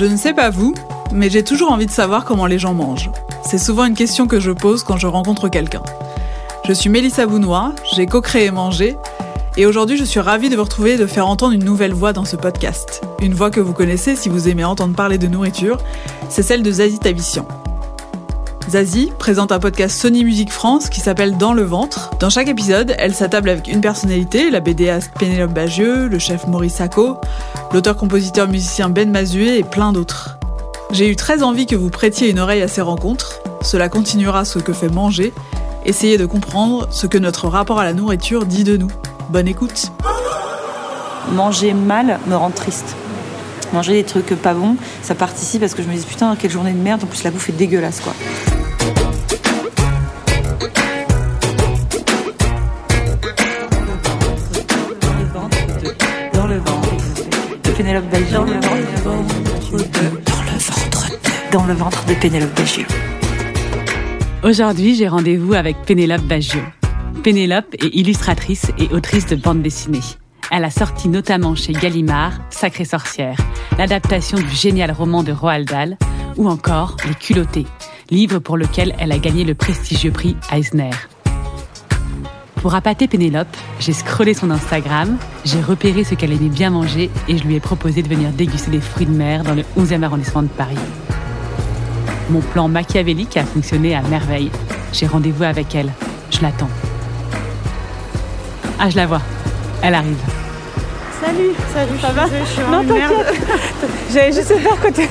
Je ne sais pas vous, mais j'ai toujours envie de savoir comment les gens mangent. C'est souvent une question que je pose quand je rencontre quelqu'un. Je suis Mélissa Bounois, j'ai co-créé Manger, et aujourd'hui je suis ravie de vous retrouver et de faire entendre une nouvelle voix dans ce podcast. Une voix que vous connaissez si vous aimez entendre parler de nourriture, c'est celle de Zazie Tavissian. Zazie présente un podcast Sony Music France qui s'appelle Dans le ventre. Dans chaque épisode, elle s'attable avec une personnalité, la BDaste Pénélope Bagieux, le chef Maurice Sacco, l'auteur-compositeur-musicien Ben Mazué et plein d'autres. J'ai eu très envie que vous prêtiez une oreille à ces rencontres. Cela continuera ce que fait manger. Essayez de comprendre ce que notre rapport à la nourriture dit de nous. Bonne écoute. Manger mal me rend triste. Manger des trucs pas bons, ça participe parce que je me dis putain quelle journée de merde, en plus la bouffe est dégueulasse quoi. Pénélope. Dans le ventre de... Dans le ventre de Pénélope Bagieux. Aujourd'hui, j'ai rendez-vous avec Pénélope Bagieux. Pénélope est illustratrice et autrice de bande dessinée. Elle a sorti notamment chez Gallimard Sacrée sorcière, l'adaptation du génial roman de Roald Dahl, ou encore Les culottés, livre pour lequel elle a gagné le prestigieux prix Eisner. Pour appâter Pénélope, j'ai scrollé son Instagram, j'ai repéré ce qu'elle aimait bien manger et je lui ai proposé de venir déguster des fruits de mer dans le 11e arrondissement de Paris. Mon plan machiavélique a fonctionné à merveille. J'ai rendez-vous avec elle. Je l'attends. Ah, je la vois. Elle arrive. Salut, Salut, ça va? Je suis Non, vraiment une merde. t'inquiète. J'avais juste peur que tu.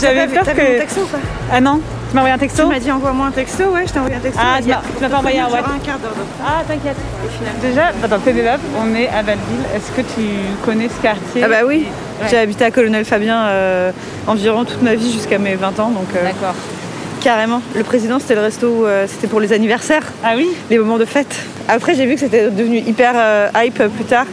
J'avais peur que. mon ou pas? Ah non? Tu m'as envoyé un texto Tu m'as dit envoie-moi un texto, ouais, je t'ai envoyé un texto. Ah, tu m'as- pas envoyé un WhatsApp. un quart d'heure. Ah, t'inquiète. Déjà, attends, Pénélope, on est à Belleville. Est-ce que tu connais ce quartier Ah bah oui, Ouais. j'ai habité à Colonel Fabien euh, environ toute ma vie jusqu'à mes 20 ans, donc euh, D'accord. carrément. Le président, c'était le resto, où, euh, c'était pour les anniversaires, Ah oui les moments de fête. Après, j'ai vu que c'était devenu hyper euh, hype plus tard.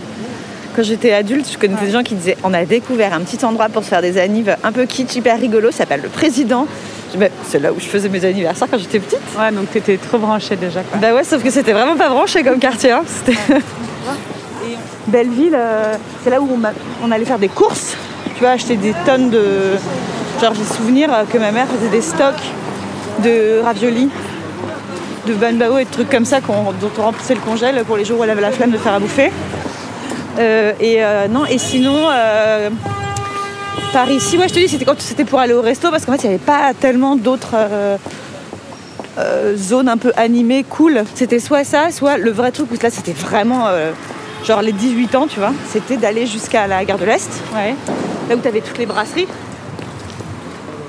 Quand j'étais adulte, je connaissais des gens qui disaient on a découvert un petit endroit pour se faire des annives un peu kitsch, hyper rigolo, ça s'appelle le président. Bah, c'est là où je faisais mes anniversaires quand j'étais petite. Ouais, donc t'étais trop branchée déjà. Quoi. Bah ouais, sauf que c'était vraiment pas branché comme quartier. hein. C'était Belleville, euh, c'est là où on, allait faire des courses. Tu vois, acheter des tonnes de. Genre, j'ai souvenir que ma mère faisait des stocks de raviolis, de banbao et de trucs comme ça dont on remplissait le congèle pour les jours où elle avait la flemme de faire à bouffer. Euh, et euh, non, et sinon. Euh, par ici, ouais, je te dis, c'était quand c'était pour aller au resto parce qu'en fait, il n'y avait pas tellement d'autres euh, euh, zones un peu animées, cool. C'était soit ça, soit le vrai truc où là, c'était vraiment euh, genre les 18 ans, tu vois. C'était d'aller jusqu'à la gare de l'Est, Ouais. là où tu avais toutes les brasseries.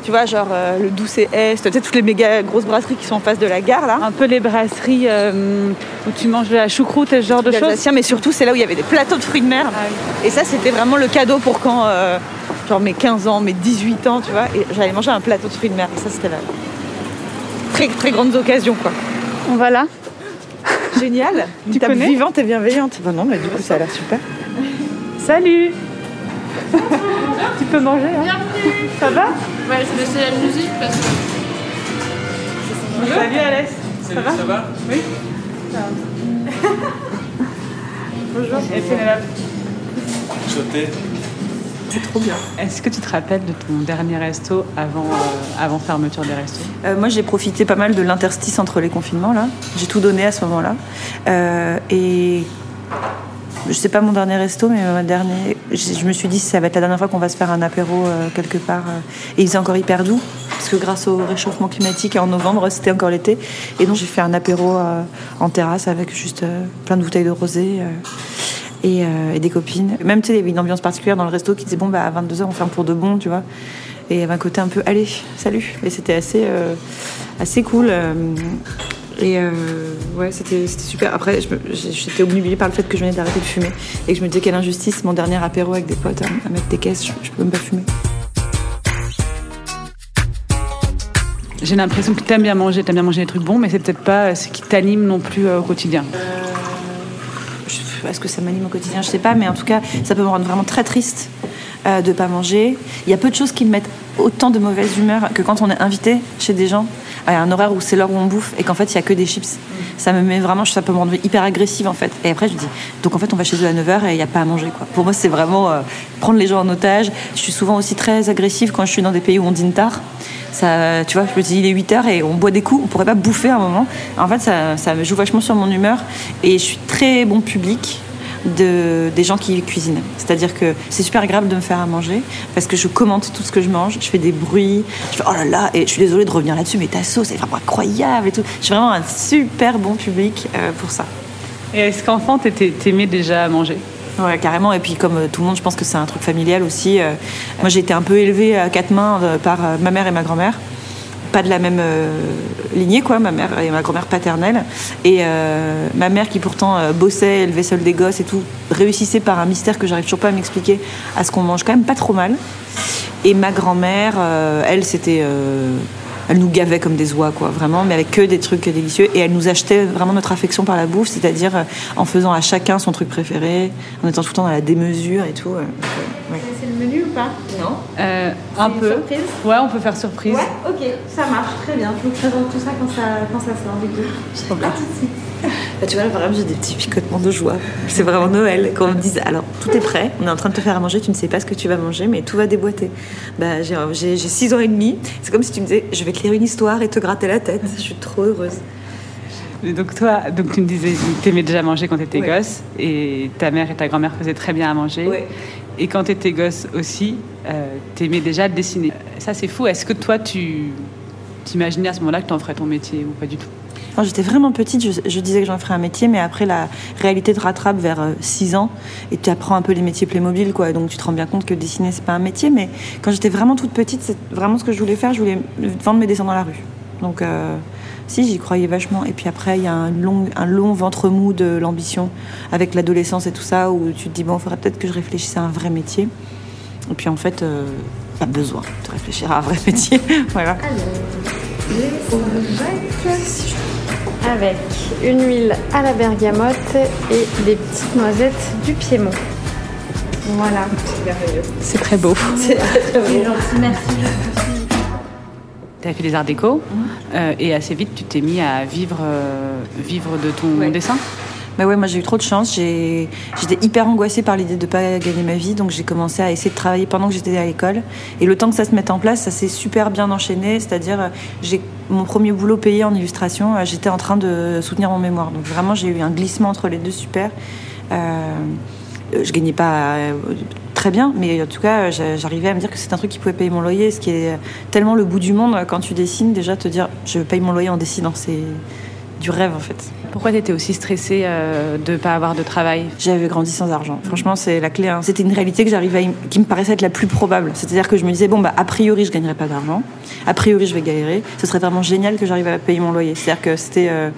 Tu vois, genre le Doucet Est, tu sais, toutes les méga grosses brasseries qui sont en face de la gare, là. Un peu les brasseries où tu manges de la choucroute et ce genre de choses. Mais surtout, c'est là où il y avait des plateaux de fruits de mer. Et ça, c'était vraiment le cadeau pour quand, genre mes 15 ans, mes 18 ans, tu vois. Et j'allais manger un plateau de fruits de mer. Et ça, c'était la très, très grandes occasions, quoi. On va là Génial. Tu connais vivante et bienveillante. Bah non, mais du coup, ça a l'air super. Salut Tu peux manger, hein Ça va? Ouais, je laissais la musique parce que. Salut Alès Ça va? Ça va Oui Bonjour. Et Pénélope Sauter. C'est trop bien. Est-ce que tu te rappelles de ton dernier resto avant, euh, avant fermeture des restos? Euh, moi, j'ai profité pas mal de l'interstice entre les confinements, là. J'ai tout donné à ce moment-là. Euh, et je sais pas mon dernier resto, mais ma dernier, je me suis dit, ça va être la dernière fois qu'on va se faire un apéro euh, quelque part. euh. Et il faisait encore hyper doux, parce que grâce au réchauffement climatique, en novembre, c'était encore l'été. Et donc, j'ai fait un apéro euh, en terrasse avec juste plein de bouteilles de rosé. Euh, et, des copines. Même, tu sais, il y avait une ambiance particulière dans le resto qui disait, bon, bah, à 22h, on ferme pour de bon, tu vois. Et il y avait un côté un peu, allez, salut. Et c'était assez, euh, assez cool. Euh, Et ouais, c'était super. Après, j'étais obnubilée par le fait que je venais d'arrêter de fumer et que je me disais quelle injustice, mon dernier apéro avec des potes, à, à mettre des caisses, je, je peux même pas fumer. J'ai l'impression que t'aimes bien manger, t'aimes bien manger des trucs bons, mais c'est peut-être pas ce qui t'anime non plus au quotidien. Est-ce que ça m'anime au quotidien Je sais pas, mais en tout cas, ça peut me rendre vraiment très triste euh, de pas manger. Il y a peu de choses qui me mettent autant de mauvaise humeur que quand on est invité chez des gens à un horaire où c'est l'heure où on bouffe et qu'en fait il y a que des chips. Ça me met vraiment, ça peut me rendre hyper agressive en fait. Et après je dis, donc en fait on va chez eux à 9h et il n'y a pas à manger. Pour moi c'est vraiment euh, prendre les gens en otage. Je suis souvent aussi très agressive quand je suis dans des pays où on dîne tard. Tu vois, je me dis il est 8h et on boit des coups, on pourrait pas bouffer à un moment. En fait ça, joue vachement sur mon humeur et je suis très bon public de, des gens qui cuisinent. C'est-à-dire que c'est super agréable de me faire à manger parce que je commente tout ce que je mange, je fais des bruits, je fais oh là là, et je suis désolée de revenir là-dessus, mais ta sauce est vraiment incroyable et tout. Je suis vraiment un super bon public euh, pour ça. Et est-ce qu'enfant, t'aimais déjà à manger? Ouais, carrément. Et puis, comme euh, tout le monde, je pense que c'est un truc familial aussi. Euh, moi, j'ai été un peu élevée à quatre mains euh, par ma mère et ma grand-mère. Pas de la même lignée, quoi, ma mère et ma grand-mère paternelle. Et ma mère, qui pourtant bossait, élevait seule des gosses et tout, réussissait par un mystère que j'arrive toujours pas à m'expliquer à ce qu'on mange quand même pas trop mal. Et ma grand-mère, elle, c'était. Elle nous gavait comme des oies, quoi, vraiment, mais avec que des trucs délicieux. Et elle nous achetait vraiment notre affection par la bouffe, c'est-à-dire euh, en faisant à chacun son truc préféré, en étant tout le temps dans la démesure et tout. euh, donc, euh, ouais. C'est le menu ou pas? Non Euh, Un peu. surprise? Ouais, on peut faire surprise. ok, ça marche très bien. Je vous présente tout ça quand ça, quand ça sort du coup. De suite. Bah, tu vois, là, par exemple, j'ai des petits picotements de joie. C'est vraiment Noël. Quand on me dit, alors, tout est prêt, on est en train de te faire à manger, tu ne sais pas ce que tu vas manger, mais tout va déboîter. Bah, j'ai, j'ai, j'ai six ans et demi. C'est comme si tu me disais, je vais une histoire et te gratter la tête. Je suis trop heureuse. Et Donc toi, donc tu me disais, t'aimais déjà manger quand t'étais Ouais. gosse, et ta mère et ta grand-mère faisaient très bien à manger. Ouais. Et quand t'étais gosse aussi, euh, t'aimais déjà dessiner. Ça c'est fou. Est-ce que toi, tu t'imaginais à ce moment-là que t'en ferais ton métier ou pas du tout? Quand j'étais vraiment petite, je, disais que j'en ferais un métier, mais après la réalité te rattrape vers 6 ans et tu apprends un peu les métiers Playmobil, quoi. Donc tu te rends bien compte que dessiner c'est pas un métier. Mais quand j'étais vraiment toute petite, c'est vraiment ce que je voulais faire. Je voulais vendre mes dessins dans la rue. Donc euh, si, j'y croyais vachement. Et puis après, il y a un long, ventre mou de l'ambition avec l'adolescence et tout ça, où tu te dis bon, il faudrait peut-être que je réfléchisse à un vrai métier. Et puis en fait, euh, pas besoin de réfléchir à un vrai métier. voilà. Avec une huile à la bergamote et des petites noisettes du Piémont. Voilà. C'est très beau. C'est gentil, merci. T'as fait des arts déco, Mhm. euh, et assez vite, tu t'es mis à vivre, euh, vivre de ton Ouais. dessin? Bah ouais, moi j'ai eu trop de chance. J'étais hyper angoissée par l'idée de pas gagner ma vie, donc j'ai commencé à essayer de travailler pendant que j'étais à l'école. Et le temps que ça se mette en place, ça s'est super bien enchaîné. C'est-à-dire, j'ai mon premier boulot payé en illustration. euh, J'étais en train de soutenir mon mémoire, donc vraiment j'ai eu un glissement entre les deux super. Euh, euh, je gagnais pas euh, très bien, mais en tout cas, j'a- j'arrivais à me dire que c'est un truc qui pouvait payer mon loyer, ce qui est tellement le bout du monde quand tu dessines. Déjà, te dire, je paye mon loyer en dessinant, c'est du rêve en fait. Pourquoi t'étais aussi stressée euh, de pas avoir de travail? J'avais grandi sans argent. Franchement, c'est la clé. hein. C'était une réalité que j'arrivais, qui me paraissait être la plus probable. C'est-à-dire que je me disais bon bah a priori je gagnerai pas d'argent, a priori je vais galérer. Ce serait vraiment génial que j'arrive à payer mon loyer. C'est-à-dire que c'était euh,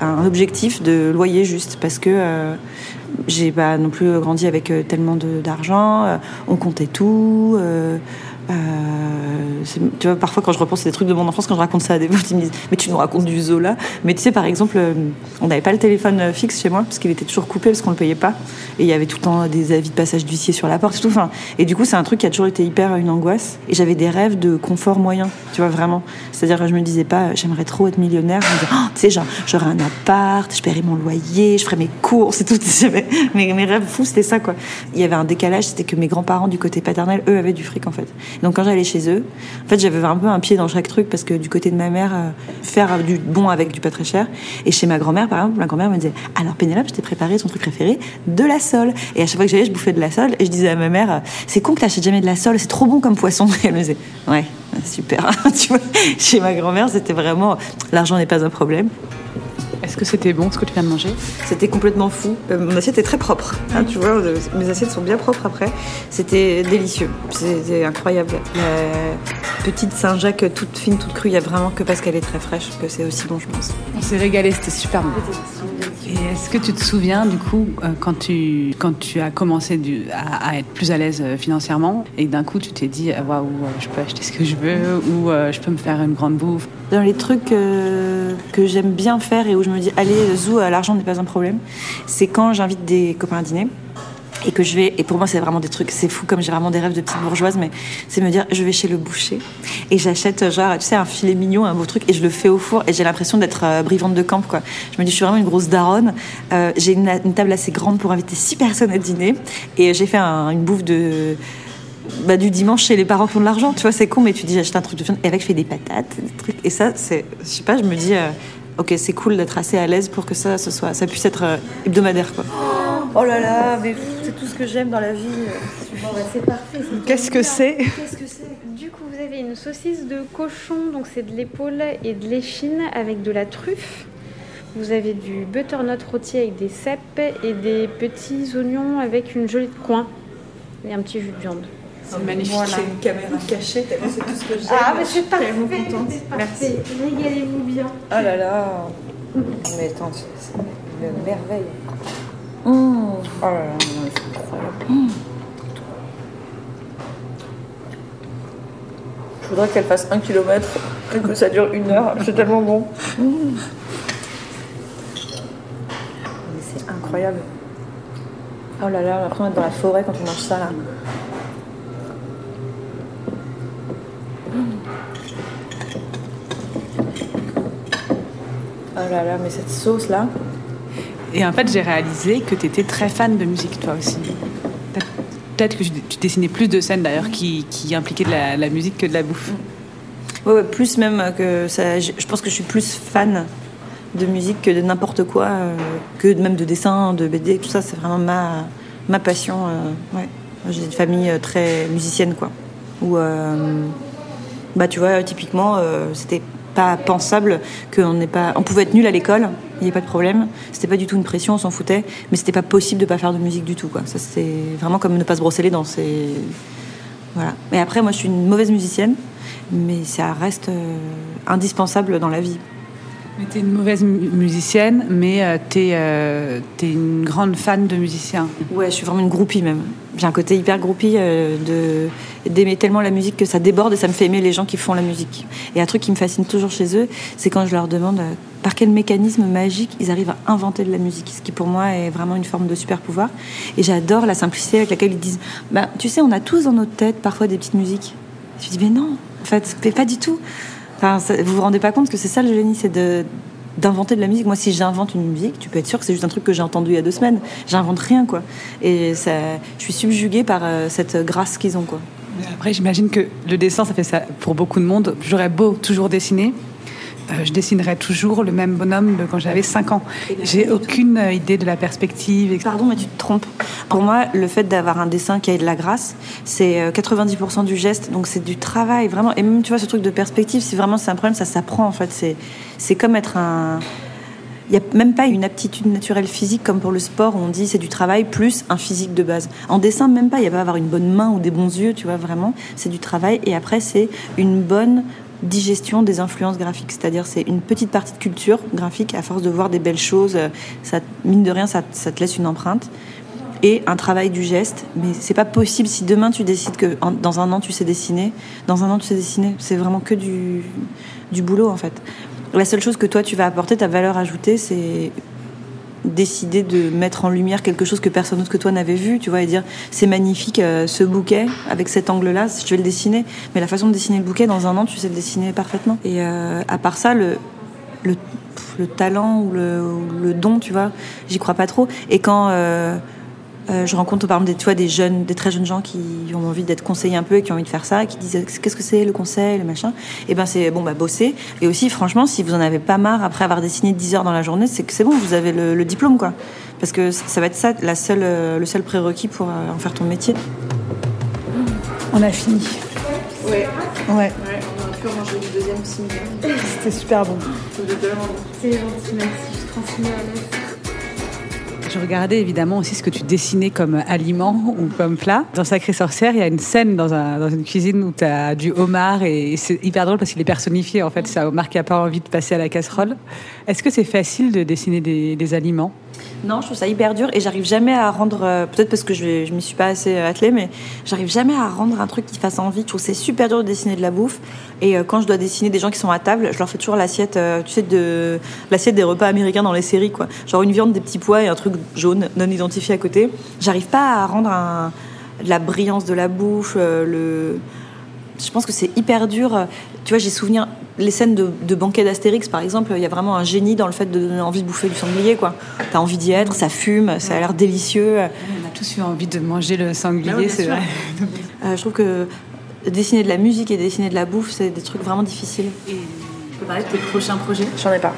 un objectif de loyer juste parce que euh, j'ai pas non plus grandi avec euh, tellement de- d'argent. on comptait tout. Euh, tu vois, parfois quand je repense à des trucs de mon enfance, quand je raconte ça à des potes, ils me disent Mais tu nous racontes du Zola. Mais tu sais, par exemple, euh, on n'avait pas le téléphone euh, fixe chez moi, parce qu'il était toujours coupé, parce qu'on ne le payait pas. Et il y avait tout le temps des avis de passage d'huissier sur la porte et du coup, c'est un truc qui a toujours été hyper une angoisse. Et j'avais des rêves de confort moyen, tu vois, vraiment. C'est-à-dire que je me disais pas, j'aimerais trop être millionnaire. Je me disais, Oh, tu sais, j'aurais un appart, je paierais mon loyer, je ferais mes courses et tout. Mes, mes rêves fous, c'était ça, quoi. Il y avait un décalage, c'était que mes grands-parents du côté paternel, eux, avaient du fric, en fait. Donc quand j'allais chez eux, en fait, j'avais un peu un pied dans chaque truc parce que du côté de ma mère, euh, faire du bon avec du pas très cher. Et chez ma grand-mère, par exemple, ma grand-mère me disait Alors Pénélope, je t'ai préparé ton truc préféré, de la sole. Et à chaque fois que j'allais, je bouffais de la sole et je disais à ma mère C'est con que t'achètes jamais de la sole, c'est trop bon comme poisson. Et elle me disait Ouais, super. tu vois, chez ma grand-mère, c'était vraiment l'argent n'est pas un problème. Est-ce que c'était bon ce que tu viens de manger? C'était complètement fou. Euh, mon assiette est très propre. hein, tu vois, mes assiettes sont bien propres après. C'était délicieux. C'était incroyable. Petite Saint-Jacques toute fine, toute crue. Il y a vraiment que parce qu'elle est très fraîche que c'est aussi bon, je pense. On s'est régalé, c'était super bon. Et est-ce que tu te souviens du coup euh, quand tu quand tu as commencé du, à, à être plus à l'aise euh, financièrement et d'un coup tu t'es dit ah, waouh euh, je peux acheter ce que je veux ou euh, je peux me faire une grande bouffe? Dans les trucs euh, que j'aime bien faire et où je me dis allez zou, euh, l'argent n'est pas un problème, c'est quand j'invite des copains à dîner et que je vais et pour moi c'est vraiment des trucs c'est fou comme j'ai vraiment des rêves de petite bourgeoise mais c'est me dire je vais chez le boucher et j'achète genre tu sais un filet mignon un beau truc et je le fais au four et j'ai l'impression d'être euh, brivante de camp quoi. Je me dis je suis vraiment une grosse daronne. Euh, j'ai une, table assez grande pour inviter six personnes à dîner et j'ai fait un- une bouffe de bah, du dimanche chez les parents qui ont de l'argent. Tu vois c'est con mais tu dis j'achète un truc de viande et avec je fais des patates des trucs et ça c'est je sais pas je me dis euh, ok c'est cool d'être assez à l'aise pour que ça ce soit ça puisse être hebdomadaire quoi oh là là mais c'est tout ce que j'aime dans la vie Bon, bah, c'est parfait. c'est Qu'est-ce que c'est Qu'est-ce que c'est Du coup, vous avez une saucisse de cochon, donc c'est de l'épaule et de l'échine avec de la truffe. Vous avez du butternut rôti avec des cèpes et des petits oignons avec une jolie de coin et un petit jus de viande. C'est magnifique. Voilà. une caméra cachée c'est tout ce que j'aime Ah, mais c'est parfait. tellement contente. c'est parfait. Régalez-vous bien. Oh là là Mais attends, c'est c'est une merveille. Oh là là, c'est incroyable. Je voudrais qu'elle fasse un kilomètre et que ça dure une heure. C'est tellement bon. Mais c'est incroyable. Oh là là, on a l'impression d'être dans la forêt quand on mange ça là. Oh là là, mais cette sauce là. Et en fait j'ai réalisé que tu étais très fan de musique toi aussi. Peut-être- que tu dessinais plus de scènes d'ailleurs qui, impliquaient de la, musique que de la bouffe. Ouais, ouais, plus même que ça. Je pense que je suis plus fan de musique que de n'importe quoi, euh, que même de dessin, de BD, tout ça. C'est vraiment ma, ma passion. euh, ouais. J'ai une famille euh, très musicienne, quoi. Où, bah, tu vois, typiquement, c'était pas pensable qu'on n'ait pas. On pouvait être nul à l'école, il n'y a pas de problème. C'était pas du tout une pression, on s'en foutait. Mais c'était pas possible de pas faire de musique du tout, quoi. Ça, c'est vraiment comme ne pas se brosser les dents. C'est. Voilà. Et après, moi, je suis une mauvaise musicienne, mais ça reste euh, indispensable dans la vie. Mais t'es une mauvaise mu- musicienne, mais euh, t'es euh, t'es une grande fan de musiciens. Ouais, je suis vraiment une groupie même. J'ai un côté hyper groupie euh, de d'aimer tellement la musique que ça déborde et ça me fait aimer les gens qui font la musique. Et un truc qui me fascine toujours chez eux, c'est quand je leur demande euh, par quel mécanisme magique ils arrivent à inventer de la musique, ce qui pour moi est vraiment une forme de super pouvoir. Et j'adore la simplicité avec laquelle ils disent, bah tu sais, on a tous dans notre tête parfois des petites musiques. Je dis mais non, en fait, mais pas du tout. Enfin, ça- vous vous rendez pas compte que c'est ça le génie, c'est de d'inventer de la musique. Moi, si j'invente une musique, tu peux être sûr que c'est juste un truc que j'ai entendu il y a deux semaines. J'invente rien, quoi. Et ça, je suis subjuguée par euh, cette grâce qu'ils ont, quoi. Après, j'imagine que le dessin, ça fait ça pour beaucoup de monde. J'aurais beau toujours dessiner, je dessinerais toujours le même bonhomme de quand j'avais 5 ans. J'ai aucune euh, idée de la perspective. Pardon, mais tu te trompes. Pour moi, le fait d'avoir un dessin qui a de la grâce, c'est euh, 90% du geste, donc c'est du travail, vraiment. Et même, tu vois, ce truc de perspective, si vraiment c'est un problème, ça s'apprend, en fait. C'est, c'est comme être un. Il n'y a même pas une aptitude naturelle physique comme pour le sport où on dit c'est du travail plus un physique de base. En dessin, même pas. Il n'y a pas à avoir une bonne main ou des bons yeux, tu vois, vraiment. C'est du travail. Et après, c'est une bonne digestion des influences graphiques. C'est-à-dire, c'est une petite partie de culture graphique. À force de voir des belles choses, euh, ça, mine de rien, ça, te laisse une empreinte. Et un travail du geste. Mais c'est pas possible si demain tu décides que dans un an tu sais dessiner. Dans un an tu sais dessiner. C'est vraiment que du, du boulot, en fait. La seule chose que toi tu vas apporter, ta valeur ajoutée, c'est décider de mettre en lumière quelque chose que personne d'autre que toi n'avait vu, tu vois, et dire c'est magnifique euh, ce bouquet avec cet angle-là, je vais le dessiner. Mais la façon de dessiner le bouquet dans un an, tu sais le dessiner parfaitement. Et euh, à part ça, le, le, talent ou le, ou le don, tu vois, j'y crois pas trop. Et quand euh, euh, je rencontre par exemple des, tu vois, des jeunes, des très jeunes gens qui ont envie d'être conseillés un peu et qui ont envie de faire ça, et qui disent qu'est-ce que c'est le conseil, le machin? Et ben c'est bon bah bosser. Et aussi franchement, si vous en avez pas marre après avoir dessiné 10 heures dans la journée, c'est que c'est bon, vous avez le, le diplôme quoi. Parce que ça va être ça la seule, euh, le seul prérequis pour euh, en faire ton métier. On a fini. Ouais. Ouais, on aurait pu manger du deuxième simili. c'était super bon. C'est gentil, merci. Je transmets à l'aise. Je regardais évidemment aussi ce que tu dessinais comme aliment ou comme plat. Dans Sacré Sorcière, il y a une scène dans, un, dans une cuisine où tu as du homard et c'est hyper drôle parce qu'il est personnifié. En fait, c'est un homard qui n'a pas envie de passer à la casserole. Est-ce que c'est facile de dessiner des, aliments? Non, je trouve ça hyper dur et j'arrive jamais à rendre. euh, Peut-être parce que je ne m'y suis pas assez euh, attelée, mais j'arrive jamais à rendre un truc qui fasse envie. Je trouve c'est super dur de dessiner de la bouffe. Et euh, quand je dois dessiner des gens qui sont à table, je leur fais toujours l'assiette, tu sais, de l'assiette des repas américains dans les séries, quoi. Genre une viande, des petits pois et un truc jaune non identifié à côté. J'arrive pas à rendre un, la brillance de la bouffe, euh, le. Je pense que c'est hyper dur. Tu vois, j'ai souvenir les scènes de, de banquet d'Astérix, par exemple. Il y a vraiment un génie dans le fait de donner envie de bouffer du sanglier, quoi. T'as envie d'y être, ça fume, ça a l'air délicieux. On a tous eu envie de manger le sanglier, c'est vrai. Euh, je trouve que dessiner de la musique et dessiner de la bouffe, c'est des trucs vraiment difficiles. Tu peux parler de tes prochains projets? J'en ai pas.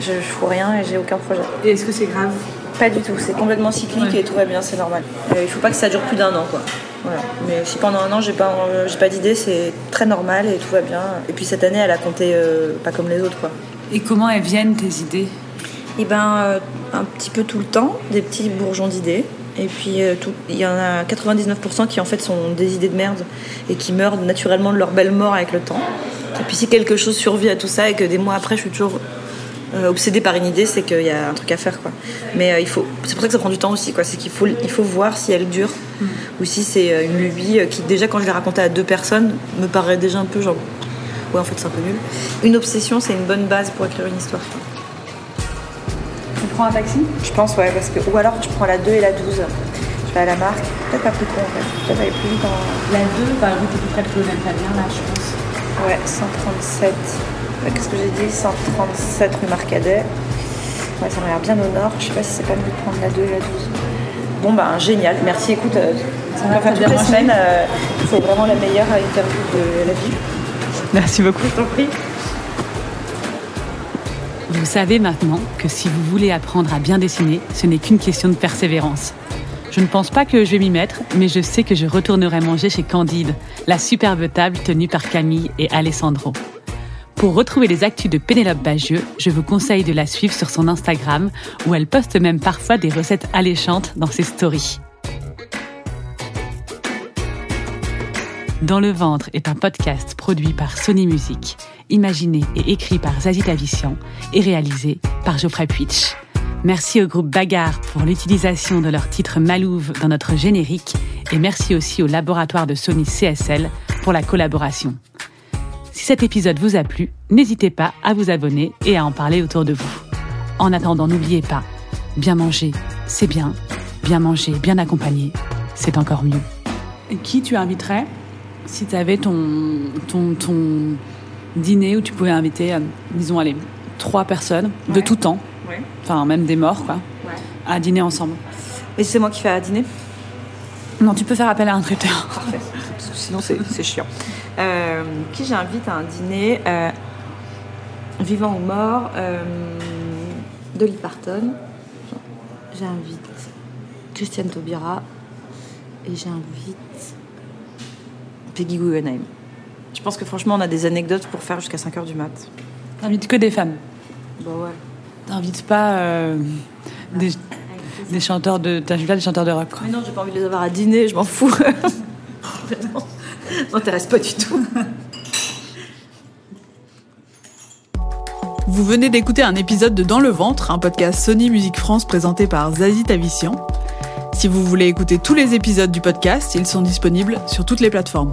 Je, je fous rien et j'ai aucun projet. Et est-ce que c'est grave Pas du tout, c'est complètement cyclique et tout va bien, c'est normal. Euh, il faut pas que ça dure plus d'un an, quoi. Voilà. Mais si pendant un an j'ai pas, euh, j'ai pas d'idée, c'est très normal et tout va bien. Et puis cette année, elle a compté euh, pas comme les autres, quoi. Et comment elles viennent tes idées? Et ben, un petit peu tout le temps, des petits bourgeons d'idées. Et puis, il y en a 99% qui en fait sont des idées de merde et qui meurent naturellement de leur belle mort avec le temps. Et puis, si quelque chose survit à tout ça et que des mois après, je suis toujours euh, obsédée par une idée, c'est qu'il y a un truc à faire, quoi. Mais euh, il faut, c'est pour ça que ça prend du temps aussi, quoi. C'est qu'il faut, il faut voir si elle dure ou si c'est euh, une lubie euh, qui, déjà, quand je l'ai racontée à deux personnes, me paraît déjà un peu genre, ouais, en fait, c'est un peu nul. Une obsession, c'est une bonne base pour écrire une histoire. quoi. Tu prends un taxi Je pense, ouais, parce que. Ou alors je prends la 2 et la 12. Je vais à la marque. Peut-être pas plus con en fait. Peut-être aller plus vite en. La 2, par exemple, c'est près de Colonel Fabien, là, je pense. Ouais, 137. Ouais, Qu'est-ce que j'ai dit? 137 rue Marcadet. Ouais, ça m'a l'air bien au nord. Je sais pas si c'est pas mieux de prendre la 2 et la 12. Bon, ben génial. Merci, écoute. euh, on va faire toutes les semaines. euh, c'est vraiment la meilleure interview de la vie. Merci beaucoup. Je t'en prie. Vous savez maintenant que si vous voulez apprendre à bien dessiner, ce n'est qu'une question de persévérance. Je ne pense pas que je vais m'y mettre, mais je sais que je retournerai manger chez Candide, la superbe table tenue par Camille et Alessandro. Pour retrouver les actus de Pénélope Bagieux, je vous conseille de la suivre sur son Instagram, où elle poste même parfois des recettes alléchantes dans ses stories. Dans le ventre est un podcast produit par Sony Music, imaginé et écrit par Zazie Tavissian et réalisé par Geoffrey Puitch. Merci au groupe Bagarre pour l'utilisation de leur titre Malouve dans notre générique et merci aussi au laboratoire de Sony CSL pour la collaboration. Si cet épisode vous a plu, n'hésitez pas à vous abonner et à en parler autour de vous. En attendant, n'oubliez pas, bien manger, c'est bien. Bien manger, bien accompagné, c'est encore mieux. Et qui tu inviterais si tu avais ton, ton, ton dîner où tu pouvais inviter, euh, disons, allez, trois personnes de tout temps, Ouais. enfin même des morts, quoi, Ouais. à dîner ensemble? Et c'est moi qui fais à dîner? Non, tu peux faire appel à un traiteur. Parfait. Sinon, c'est c'est chiant. Euh, qui j'invite à un dîner euh, Vivant ou mort euh, Dolly Parton. J'invite Christiane Taubira. Et j'invite Peggy Guggenheim. Je pense que franchement, on a des anecdotes pour faire jusqu'à 5h du mat. T'invites que des femmes. Bah ouais. T'invites pas euh, des, des chanteurs de. T'invites pas des chanteurs de rock, quoi. Mais non, j'ai pas envie de les avoir à dîner, je m'en fous. m'intéresse pas du tout. Vous venez d'écouter un épisode de Dans le ventre, un podcast Sony Musique France présenté par Zazie Tavissian. Si vous voulez écouter tous les épisodes du podcast, ils sont disponibles sur toutes les plateformes.